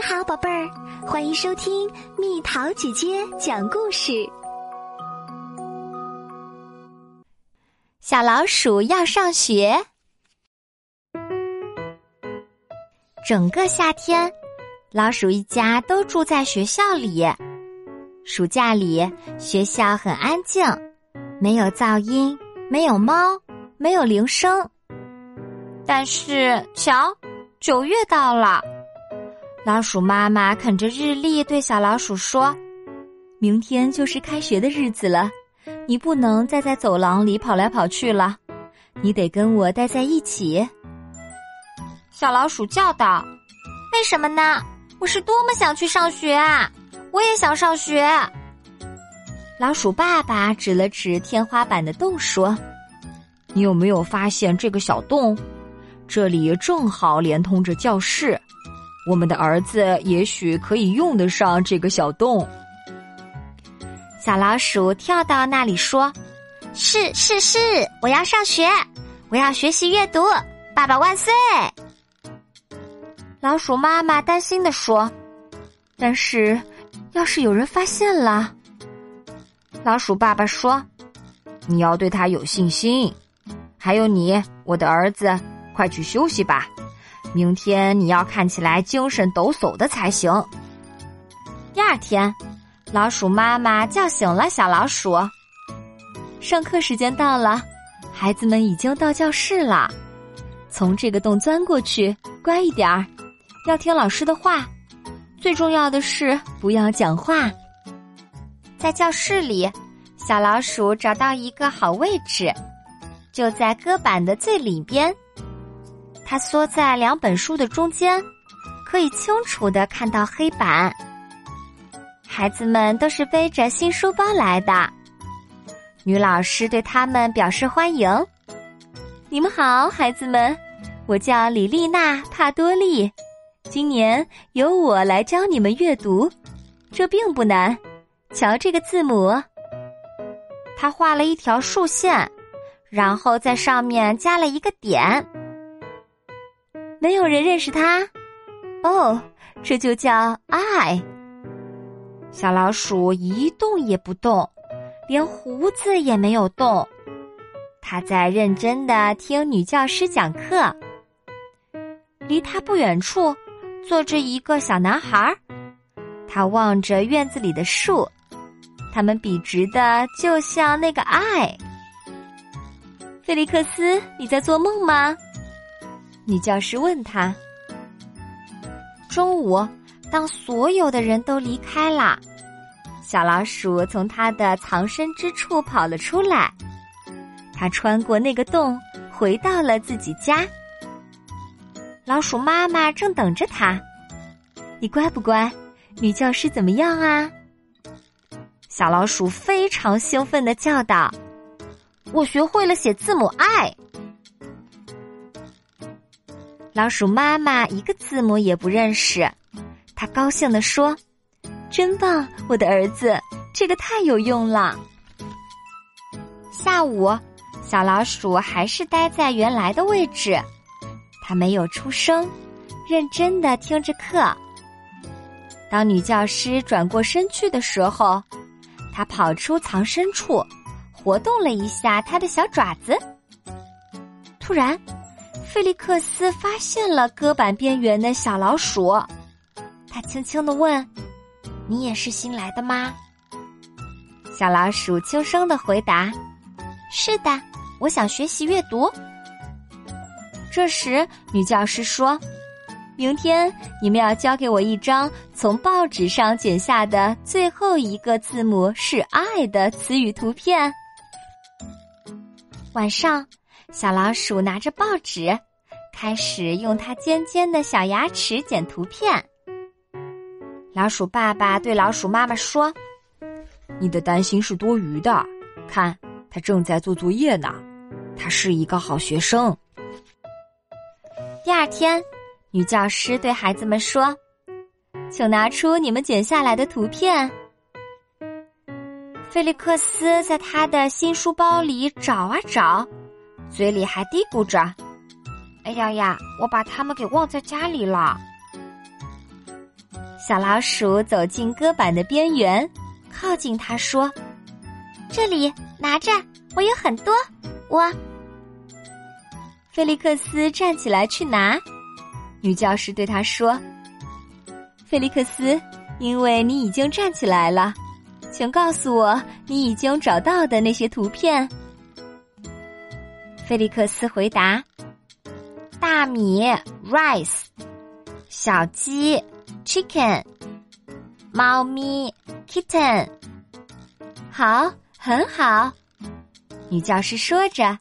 你好，宝贝儿，欢迎收听蜜桃姐姐讲故事。小老鼠要上学，整个夏天，老鼠一家都住在学校里。暑假里，学校很安静，没有噪音，没有猫，没有铃声。但是，瞧，九月到了。老鼠妈妈啃着日历，对小老鼠说：“明天就是开学的日子了，你不能再在走廊里跑来跑去了，你得跟我待在一起。”小老鼠叫道：“为什么呢？我是多么想去上学啊！我也想上学。”老鼠爸爸指了指天花板的洞，说：“你有没有发现这个小洞？这里正好连通着教室。”我们的儿子也许可以用得上这个小洞。小老鼠跳到那里说：“是是是，我要上学，我要学习阅读。爸爸万岁！”老鼠妈妈担心的说：“但是，要是有人发现了？”老鼠爸爸说：“你要对他有信心。还有你，我的儿子，快去休息吧。”明天你要看起来精神抖擞的才行。第二天，老鼠妈妈叫醒了小老鼠。上课时间到了，孩子们已经到教室了。从这个洞钻过去，乖一点儿，要听老师的话。最重要的是不要讲话。在教室里，小老鼠找到一个好位置，就在搁板的最里边。它缩在两本书的中间，可以清楚的看到黑板。孩子们都是背着新书包来的，女老师对他们表示欢迎。你们好，孩子们，我叫李丽娜·帕多利，今年由我来教你们阅读，这并不难。瞧这个字母，他画了一条竖线，然后在上面加了一个点。没有人认识它，哦，这就叫爱。小老鼠一动也不动，连胡子也没有动。它在认真的听女教师讲课。离他不远处坐着一个小男孩儿，他望着院子里的树，它们笔直的，就像那个爱。菲利克斯，你在做梦吗？女教师问他：“中午，当所有的人都离开了，小老鼠从它的藏身之处跑了出来。它穿过那个洞，回到了自己家。老鼠妈妈正等着它。你乖不乖？女教师怎么样啊？”小老鼠非常兴奋的叫道：“我学会了写字母 I。”老鼠妈妈一个字母也不认识，她高兴地说：“真棒，我的儿子，这个太有用了。”下午，小老鼠还是待在原来的位置，它没有出声，认真的听着课。当女教师转过身去的时候，它跑出藏身处，活动了一下它的小爪子。突然。菲利克斯发现了搁板边缘的小老鼠，他轻轻的问：“你也是新来的吗？”小老鼠轻声的回答：“是的，我想学习阅读。”这时，女教师说：“明天你们要交给我一张从报纸上剪下的最后一个字母是‘爱’的词语图片。”晚上。小老鼠拿着报纸，开始用它尖尖的小牙齿剪图片。老鼠爸爸对老鼠妈妈说：“你的担心是多余的，看，他正在做作业呢。他是一个好学生。”第二天，女教师对孩子们说：“请拿出你们剪下来的图片。”菲利克斯在他的新书包里找啊找。嘴里还嘀咕着：“哎呀呀，我把它们给忘在家里了。”小老鼠走进搁板的边缘，靠近它说：“这里拿着，我有很多。”我。菲利克斯站起来去拿，女教师对他说：“菲利克斯，因为你已经站起来了，请告诉我你已经找到的那些图片。”菲利克斯回答：“大米 （rice），小鸡 （chicken），猫咪 （kitten）。好，很好。”女教师说着。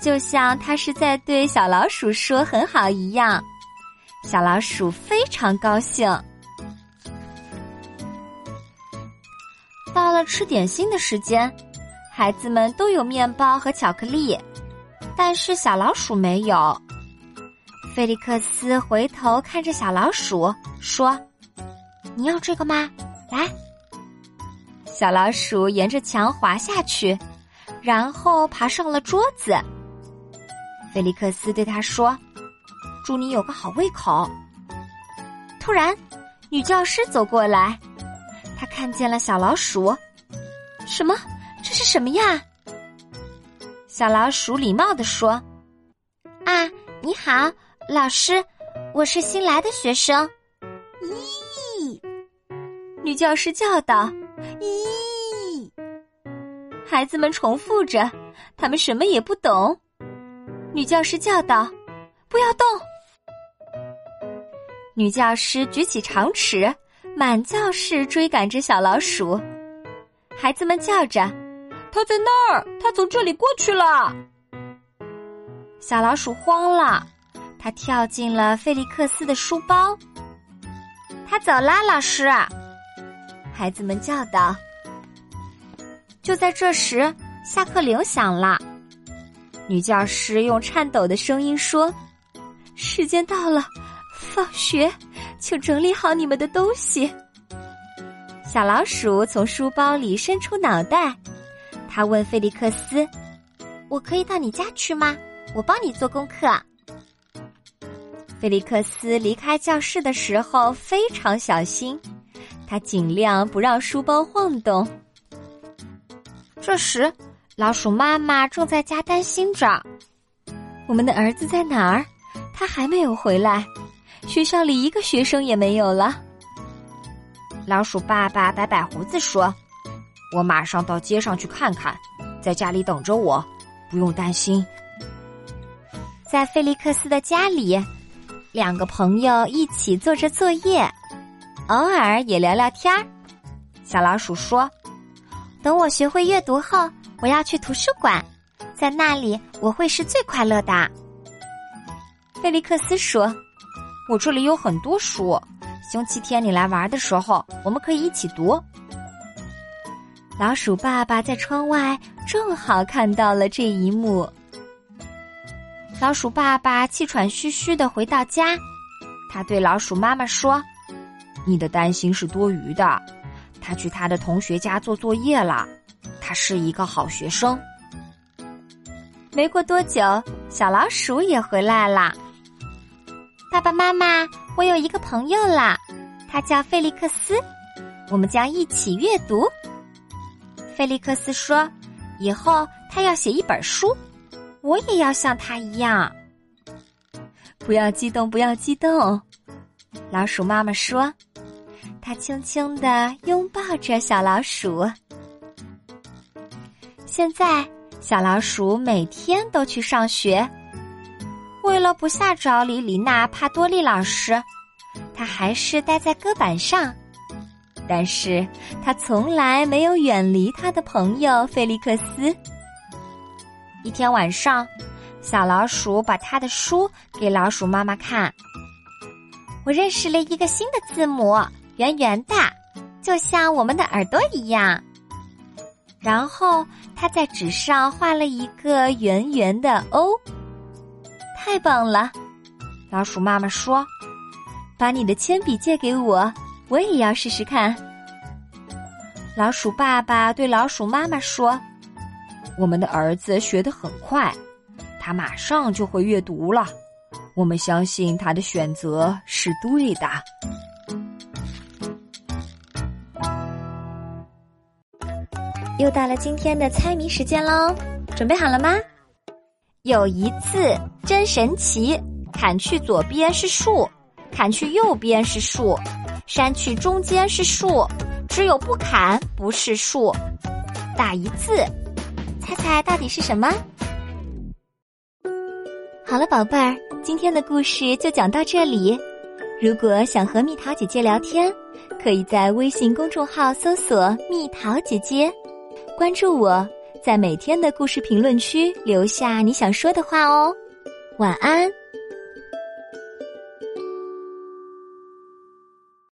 就像他是在对小老鼠说“很好”一样，小老鼠非常高兴。到了吃点心的时间，孩子们都有面包和巧克力，但是小老鼠没有。菲利克斯回头看着小老鼠说：“你要这个吗？来。”小老鼠沿着墙滑下去，然后爬上了桌子。菲利克斯对他说：“祝你有个好胃口。”突然，女教师走过来，她看见了小老鼠。什么？这是什么呀？小老鼠礼貌地说：“啊，你好，老师，我是新来的学生。”咦，女教师叫道：“咦！”孩子们重复着，他们什么也不懂。女教师叫道：“不要动！”女教师举起长尺，满教室追赶着小老鼠。孩子们叫着：“它在那儿！它从这里过去了！”小老鼠慌了，它跳进了费利克斯的书包。它走啦，老师！孩子们叫道。就在这时，下课铃响了。女教师用颤抖的声音说：“时间到了，放学，请整理好你们的东西。”小老鼠从书包里伸出脑袋，他问菲利克斯：“我可以到你家去吗？我帮你做功课。”菲利克斯离开教室的时候非常小心，他尽量不让书包晃动。这时。老鼠妈妈正在家担心着：“我们的儿子在哪儿？他还没有回来。学校里一个学生也没有了。”老鼠爸爸摆摆胡子说：“我马上到街上去看看，在家里等着我，不用担心。”在菲利克斯的家里，两个朋友一起做着作业，偶尔也聊聊天儿。小老鼠说：“等我学会阅读后。”我要去图书馆，在那里我会是最快乐的。菲利克斯说：“我这里有很多书，星期天你来玩的时候，我们可以一起读。”老鼠爸爸在窗外正好看到了这一幕。老鼠爸爸气喘吁吁的回到家，他对老鼠妈妈说：“你的担心是多余的，他去他的同学家做作业了。”他是一个好学生。没过多久，小老鼠也回来了。爸爸妈妈，我有一个朋友啦，他叫菲利克斯，我们将一起阅读。菲利克斯说：“以后他要写一本书，我也要像他一样。”不要激动，不要激动，老鼠妈妈说。她轻轻的拥抱着小老鼠。现在，小老鼠每天都去上学。为了不吓着里里娜·帕多利老师，他还是待在搁板上。但是他从来没有远离他的朋友菲利克斯。一天晚上，小老鼠把他的书给老鼠妈妈看。我认识了一个新的字母，圆圆的，就像我们的耳朵一样。然后他在纸上画了一个圆圆的 O，太棒了！老鼠妈妈说：“把你的铅笔借给我，我也要试试看。老鼠爸爸对老鼠妈妈说我们的儿子学得很快他马上就会阅读了我们相信他的选择是对的。又到了今天的猜谜时间喽准备好了吗？有一次真神奇砍去左边是树砍去右边是树删去中间是树，只有不砍不是树。打一字，猜猜到底是什么？好了，宝贝儿，今天的故事就讲到这里。如果想和蜜桃姐姐聊天，可以在微信公众号搜索“蜜桃姐姐”，关注我，在每天的故事评论区留下你想说的话哦。晚安。